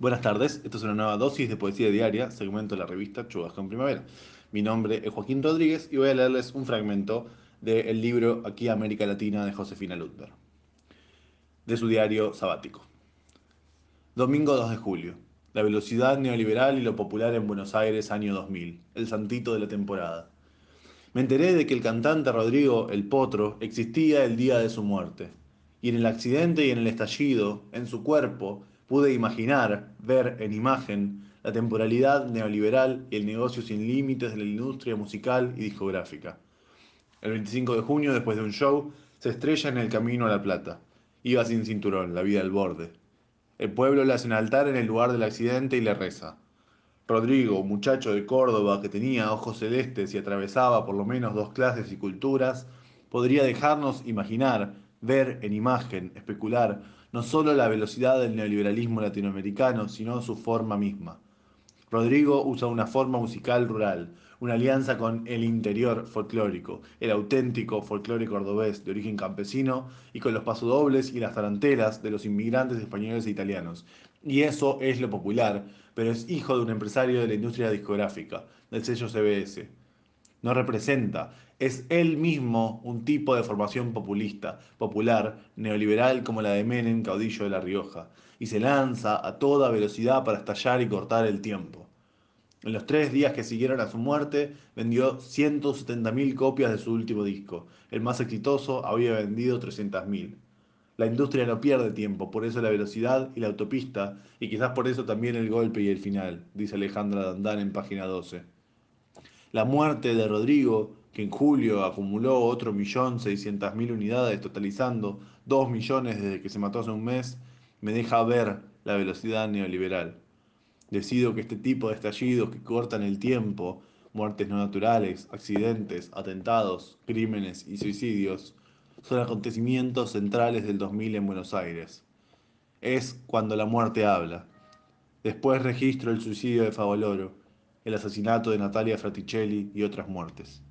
Buenas tardes, esto es una nueva dosis de poesía diaria, segmento de la revista Chubasco en Primavera. Mi nombre es Joaquín Rodríguez y voy a leerles un fragmento del libro Aquí América Latina de Josefina Ludberg, de su diario sabático. Domingo 2 de julio. La velocidad neoliberal y lo popular en Buenos Aires año 2000, el santito de la temporada. Me enteré de que el cantante Rodrigo El Potro existía el día de su muerte, y en el accidente y en el estallido, en su cuerpo, pude imaginar, ver en imagen, la temporalidad neoliberal y el negocio sin límites de la industria musical y discográfica. El 25 de junio, después de un show, se estrella en el camino a La Plata. Iba sin cinturón, la vida al borde. El pueblo le hace un altar en el lugar del accidente y le reza. Rodrigo, muchacho de Córdoba que tenía ojos celestes y atravesaba por lo menos dos clases y culturas, podría dejarnos imaginar, ver en imagen, especular, no solo la velocidad del neoliberalismo latinoamericano, sino su forma misma. Rodrigo usa una forma musical rural, una alianza con el interior folclórico, el auténtico folclore cordobés de origen campesino y con los pasodobles y las tarantelas de los inmigrantes españoles e italianos. Y eso es lo popular, pero es hijo de un empresario de la industria discográfica, del sello CBS no representa, es él mismo un tipo de formación populista, popular, neoliberal como la de Menem, caudillo de La Rioja, y se lanza a toda velocidad para estallar y cortar el tiempo. En los tres días que siguieron a su muerte, vendió 170.000 copias de su último disco. El más exitoso había vendido 300.000. La industria no pierde tiempo, por eso la velocidad y la autopista, y quizás por eso también el golpe y el final, dice Alejandra Dandán en página 12. La muerte de Rodrigo, que en julio acumuló otro millón seiscientas mil unidades, totalizando dos millones desde que se mató hace un mes, me deja ver la velocidad neoliberal. Decido que este tipo de estallidos que cortan el tiempo, muertes no naturales, accidentes, atentados, crímenes y suicidios, son acontecimientos centrales del 2000 en Buenos Aires. Es cuando la muerte habla. Después registro el suicidio de Favoloro el asesinato de Natalia Fraticelli y otras muertes.